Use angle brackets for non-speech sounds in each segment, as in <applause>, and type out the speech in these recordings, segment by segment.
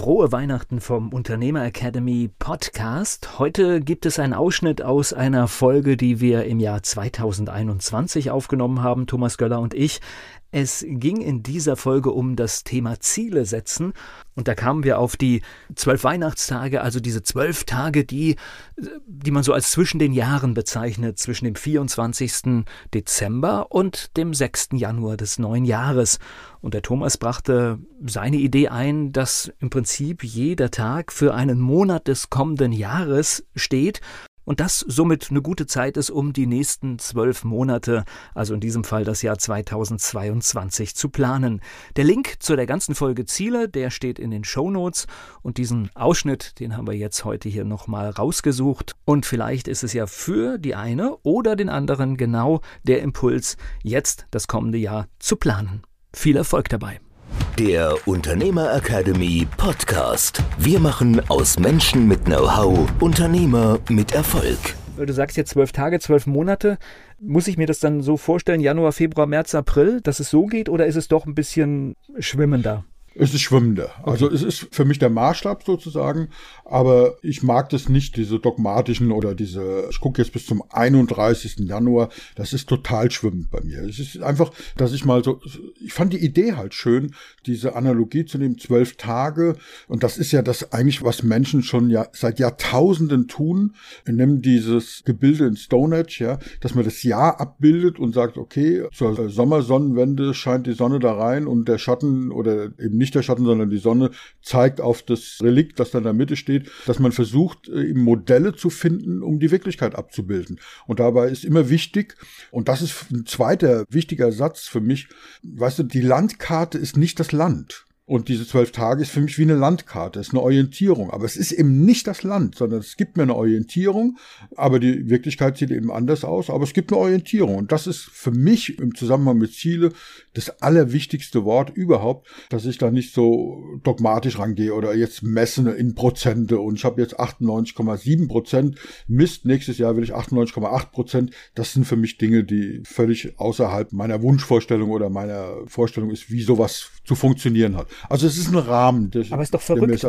Frohe Weihnachten vom Unternehmer Academy Podcast. Heute gibt es einen Ausschnitt aus einer Folge, die wir im Jahr 2021 aufgenommen haben, Thomas Göller und ich. Es ging in dieser Folge um das Thema Ziele setzen und da kamen wir auf die zwölf Weihnachtstage, also diese zwölf Tage, die, die man so als zwischen den Jahren bezeichnet, zwischen dem 24. Dezember und dem 6. Januar des neuen Jahres. Und der Thomas brachte seine Idee ein, dass im Prinzip jeder Tag für einen Monat des kommenden Jahres steht und das somit eine gute Zeit ist, um die nächsten zwölf Monate, also in diesem Fall das Jahr 2022, zu planen. Der Link zu der ganzen Folge Ziele, der steht in den Show Notes und diesen Ausschnitt, den haben wir jetzt heute hier nochmal rausgesucht. Und vielleicht ist es ja für die eine oder den anderen genau der Impuls, jetzt das kommende Jahr zu planen. Viel Erfolg dabei. Der Unternehmer Academy Podcast. Wir machen aus Menschen mit Know-how Unternehmer mit Erfolg. Du sagst jetzt zwölf Tage, zwölf Monate. Muss ich mir das dann so vorstellen, Januar, Februar, März, April, dass es so geht oder ist es doch ein bisschen schwimmender? Es ist schwimmender. Okay. Also es ist für mich der Maßstab sozusagen, aber ich mag das nicht, diese dogmatischen oder diese, ich gucke jetzt bis zum 31. Januar, das ist total schwimmend bei mir. Es ist einfach, dass ich mal so, ich fand die Idee halt schön, diese Analogie zu nehmen, zwölf Tage, und das ist ja das eigentlich, was Menschen schon ja seit Jahrtausenden tun, wir nehmen dieses Gebilde in Stonehenge, ja, dass man das Jahr abbildet und sagt, okay, zur Sommersonnenwende scheint die Sonne da rein und der Schatten oder eben nicht der Schatten, sondern die Sonne zeigt auf das Relikt, das da in der Mitte steht, dass man versucht, äh, Modelle zu finden, um die Wirklichkeit abzubilden. Und dabei ist immer wichtig, und das ist ein zweiter wichtiger Satz für mich, weißt du, die Landkarte ist nicht das Land. Und diese zwölf Tage ist für mich wie eine Landkarte, ist eine Orientierung. Aber es ist eben nicht das Land, sondern es gibt mir eine Orientierung. Aber die Wirklichkeit sieht eben anders aus. Aber es gibt eine Orientierung. Und das ist für mich im Zusammenhang mit Ziele das allerwichtigste Wort überhaupt, dass ich da nicht so dogmatisch rangehe oder jetzt messen in Prozente. Und ich habe jetzt 98,7 Prozent. Mist, nächstes Jahr will ich 98,8 Prozent. Das sind für mich Dinge, die völlig außerhalb meiner Wunschvorstellung oder meiner Vorstellung ist, wie sowas zu funktionieren hat. Also es ist ein Rahmen, der, Aber ist doch verrückt.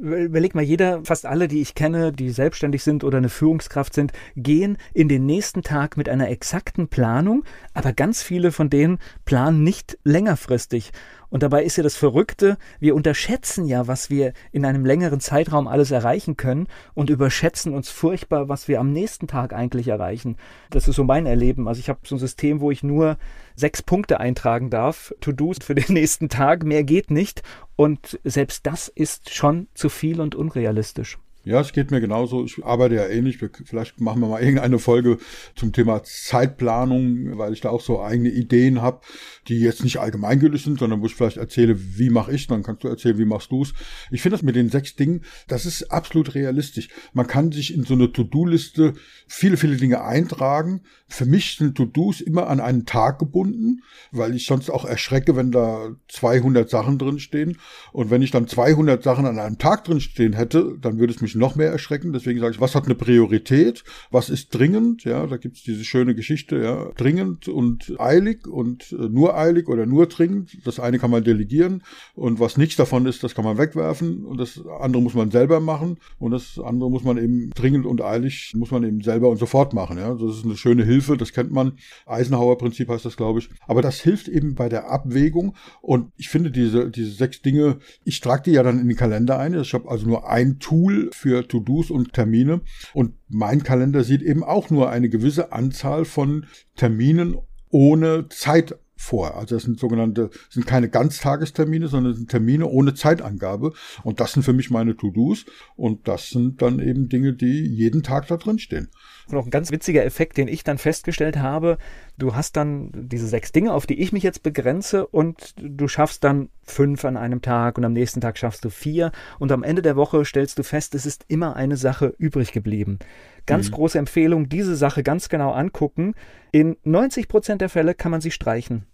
Überleg mal, jeder, fast alle, die ich kenne, die selbstständig sind oder eine Führungskraft sind, gehen in den nächsten Tag mit einer exakten Planung, aber ganz viele von denen planen nicht längerfristig. Und dabei ist ja das Verrückte, wir unterschätzen ja, was wir in einem längeren Zeitraum alles erreichen können und überschätzen uns furchtbar, was wir am nächsten Tag eigentlich erreichen. Das ist so mein Erleben. Also ich habe so ein System, wo ich nur sechs Punkte eintragen darf, To-Dos für den <laughs> nächsten Tag, mehr geht nicht. Und selbst das ist schon zu viel und unrealistisch. Ja, es geht mir genauso. Ich arbeite ja ähnlich. Vielleicht machen wir mal irgendeine Folge zum Thema Zeitplanung, weil ich da auch so eigene Ideen habe, die jetzt nicht allgemeingültig sind, sondern wo ich vielleicht erzähle, wie mache ich, dann kannst du erzählen, wie machst du es. Ich finde das mit den sechs Dingen, das ist absolut realistisch. Man kann sich in so eine To-Do-Liste viele, viele Dinge eintragen. Für mich sind To-Dos immer an einen Tag gebunden, weil ich sonst auch erschrecke, wenn da 200 Sachen drin stehen. Und wenn ich dann 200 Sachen an einem Tag drin stehen hätte, dann würde es mich noch mehr erschrecken. Deswegen sage ich, was hat eine Priorität? Was ist dringend? Ja, da gibt es diese schöne Geschichte, ja, dringend und eilig und äh, nur eilig oder nur dringend. Das eine kann man delegieren und was nichts davon ist, das kann man wegwerfen und das andere muss man selber machen und das andere muss man eben dringend und eilig muss man eben selber und sofort machen. Ja, das ist eine schöne Hilfe, das kennt man. Eisenhower-Prinzip heißt das, glaube ich. Aber das hilft eben bei der Abwägung und ich finde diese, diese sechs Dinge, ich trage die ja dann in den Kalender ein. Ich habe also nur ein Tool für To-Dos und Termine. Und mein Kalender sieht eben auch nur eine gewisse Anzahl von Terminen ohne Zeit vor. Also das sind sogenannte, sind keine Ganztagestermine, sondern sind Termine ohne Zeitangabe. Und das sind für mich meine To-Dos. Und das sind dann eben Dinge, die jeden Tag da drin stehen. Noch ein ganz witziger Effekt, den ich dann festgestellt habe. Du hast dann diese sechs Dinge, auf die ich mich jetzt begrenze und du schaffst dann fünf an einem Tag und am nächsten Tag schaffst du vier und am Ende der Woche stellst du fest, es ist immer eine Sache übrig geblieben. Ganz mhm. große Empfehlung, diese Sache ganz genau angucken. In 90 Prozent der Fälle kann man sie streichen.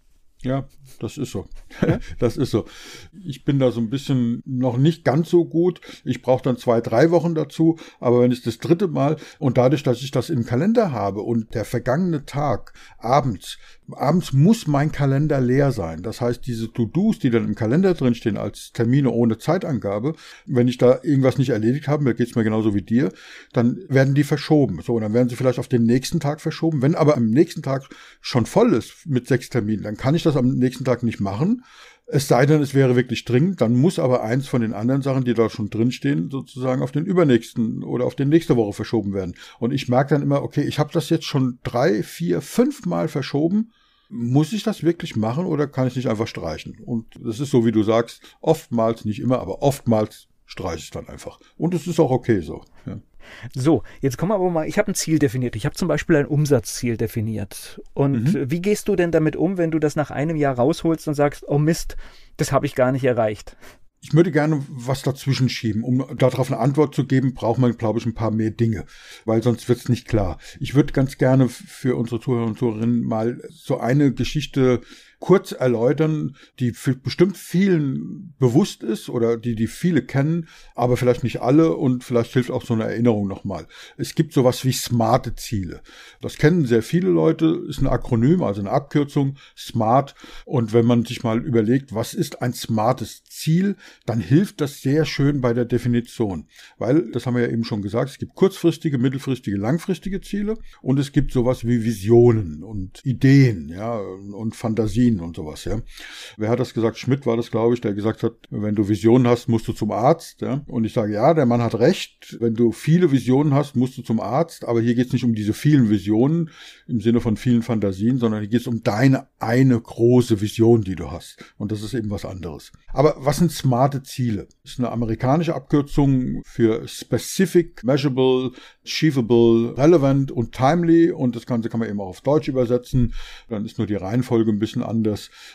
Ja, das ist so. <laughs> Das ist so. Ich bin da so ein bisschen noch nicht ganz so gut. Ich brauche dann zwei, drei Wochen dazu. Aber wenn es das dritte Mal und dadurch, dass ich das im Kalender habe und der vergangene Tag abends, abends muss mein Kalender leer sein. Das heißt, diese To-Dos, die dann im Kalender drinstehen als Termine ohne Zeitangabe, wenn ich da irgendwas nicht erledigt habe, mir geht's mir genauso wie dir, dann werden die verschoben. So, und dann werden sie vielleicht auf den nächsten Tag verschoben. Wenn aber am nächsten Tag schon voll ist mit sechs Terminen, dann kann ich das am nächsten Tag nicht machen. Es sei denn, es wäre wirklich dringend, dann muss aber eins von den anderen Sachen, die da schon drinstehen, sozusagen auf den übernächsten oder auf den nächste Woche verschoben werden. Und ich merke dann immer, okay, ich habe das jetzt schon drei, vier, fünf Mal verschoben. Muss ich das wirklich machen oder kann ich nicht einfach streichen? Und das ist so, wie du sagst, oftmals, nicht immer, aber oftmals streiche ich dann einfach. Und es ist auch okay so. Ja. So, jetzt kommen wir aber mal, ich habe ein Ziel definiert. Ich habe zum Beispiel ein Umsatzziel definiert. Und mhm. wie gehst du denn damit um, wenn du das nach einem Jahr rausholst und sagst, oh Mist, das habe ich gar nicht erreicht? Ich würde gerne was dazwischen schieben. Um darauf eine Antwort zu geben, braucht man, glaube ich, ein paar mehr Dinge, weil sonst wird es nicht klar. Ich würde ganz gerne für unsere Zuhörer und Zuhörerinnen mal so eine Geschichte kurz erläutern, die bestimmt vielen bewusst ist oder die die viele kennen, aber vielleicht nicht alle und vielleicht hilft auch so eine Erinnerung nochmal. Es gibt sowas wie smarte Ziele. Das kennen sehr viele Leute, ist ein Akronym, also eine Abkürzung, SMART. Und wenn man sich mal überlegt, was ist ein smartes Ziel, dann hilft das sehr schön bei der Definition. Weil, das haben wir ja eben schon gesagt, es gibt kurzfristige, mittelfristige, langfristige Ziele und es gibt sowas wie Visionen und Ideen, ja, und Fantasien Medizin und sowas, ja. Wer hat das gesagt? Schmidt war das, glaube ich, der gesagt hat, wenn du Visionen hast, musst du zum Arzt, ja. Und ich sage, ja, der Mann hat recht. Wenn du viele Visionen hast, musst du zum Arzt. Aber hier geht es nicht um diese vielen Visionen im Sinne von vielen Fantasien, sondern hier geht es um deine eine große Vision, die du hast. Und das ist eben was anderes. Aber was sind smarte Ziele? Das ist eine amerikanische Abkürzung für Specific, Measurable, Achievable, Relevant und Timely. Und das Ganze kann man eben auch auf Deutsch übersetzen. Dann ist nur die Reihenfolge ein bisschen anders.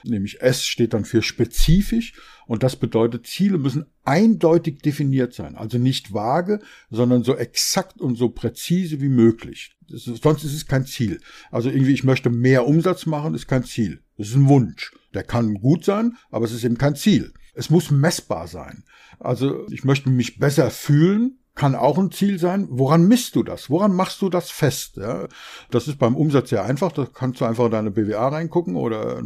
Nämlich S steht dann für spezifisch. Und das bedeutet, Ziele müssen eindeutig definiert sein. Also nicht vage, sondern so exakt und so präzise wie möglich. Ist, sonst ist es kein Ziel. Also irgendwie, ich möchte mehr Umsatz machen, ist kein Ziel. Das ist ein Wunsch. Der kann gut sein, aber es ist eben kein Ziel. Es muss messbar sein. Also ich möchte mich besser fühlen, kann auch ein Ziel sein. Woran misst du das? Woran machst du das fest? Ja, das ist beim Umsatz sehr einfach. Da kannst du einfach in deine BWA reingucken oder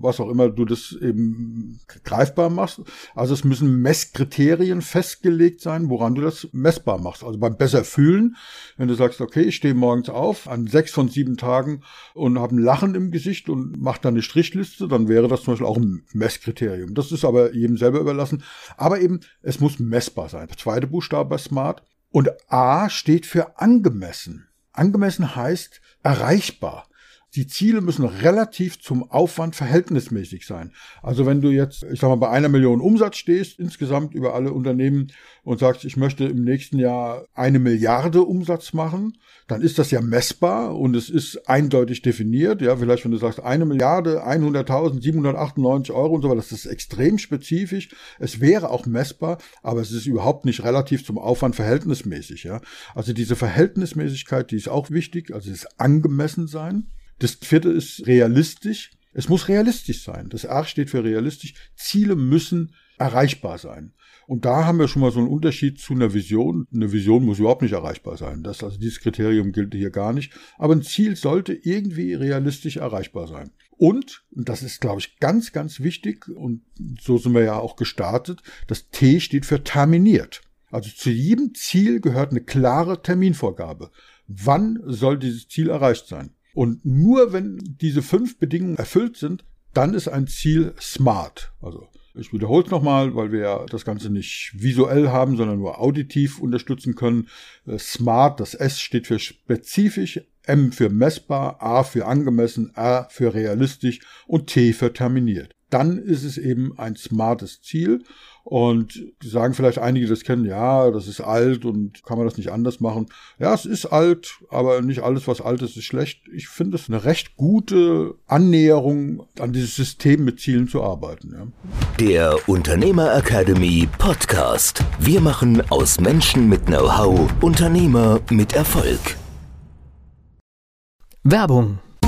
was auch immer du das eben greifbar machst. Also es müssen Messkriterien festgelegt sein, woran du das messbar machst. Also beim besser fühlen, wenn du sagst, okay, ich stehe morgens auf an sechs von sieben Tagen und habe ein Lachen im Gesicht und mach dann eine Strichliste, dann wäre das zum Beispiel auch ein Messkriterium. Das ist aber jedem selber überlassen. Aber eben, es muss messbar sein. Der zweite Buchstabe bei Smart und A steht für angemessen. Angemessen heißt erreichbar. Die Ziele müssen relativ zum Aufwand verhältnismäßig sein. Also wenn du jetzt, ich sag mal, bei einer Million Umsatz stehst, insgesamt über alle Unternehmen und sagst, ich möchte im nächsten Jahr eine Milliarde Umsatz machen, dann ist das ja messbar und es ist eindeutig definiert. Ja, vielleicht wenn du sagst, eine Milliarde, 100.000, 798 Euro und so weiter, das ist extrem spezifisch. Es wäre auch messbar, aber es ist überhaupt nicht relativ zum Aufwand verhältnismäßig. Ja, also diese Verhältnismäßigkeit, die ist auch wichtig, also es ist angemessen sein. Das vierte ist realistisch. Es muss realistisch sein. Das R steht für realistisch. Ziele müssen erreichbar sein. Und da haben wir schon mal so einen Unterschied zu einer Vision. Eine Vision muss überhaupt nicht erreichbar sein. Das, also dieses Kriterium gilt hier gar nicht. Aber ein Ziel sollte irgendwie realistisch erreichbar sein. Und, und das ist, glaube ich, ganz, ganz wichtig, und so sind wir ja auch gestartet, das T steht für terminiert. Also zu jedem Ziel gehört eine klare Terminvorgabe. Wann soll dieses Ziel erreicht sein? Und nur wenn diese fünf Bedingungen erfüllt sind, dann ist ein Ziel smart. Also ich wiederhole es nochmal, weil wir das Ganze nicht visuell haben, sondern nur auditiv unterstützen können. Äh, smart, das S steht für spezifisch, M für messbar, A für angemessen, R für realistisch und T für terminiert. Dann ist es eben ein smartes Ziel. Und sagen vielleicht einige, das kennen, ja, das ist alt und kann man das nicht anders machen. Ja, es ist alt, aber nicht alles, was alt ist, ist schlecht. Ich finde es eine recht gute Annäherung an dieses System mit Zielen zu arbeiten. Ja. Der Unternehmer Academy Podcast. Wir machen aus Menschen mit Know-how Unternehmer mit Erfolg. Werbung.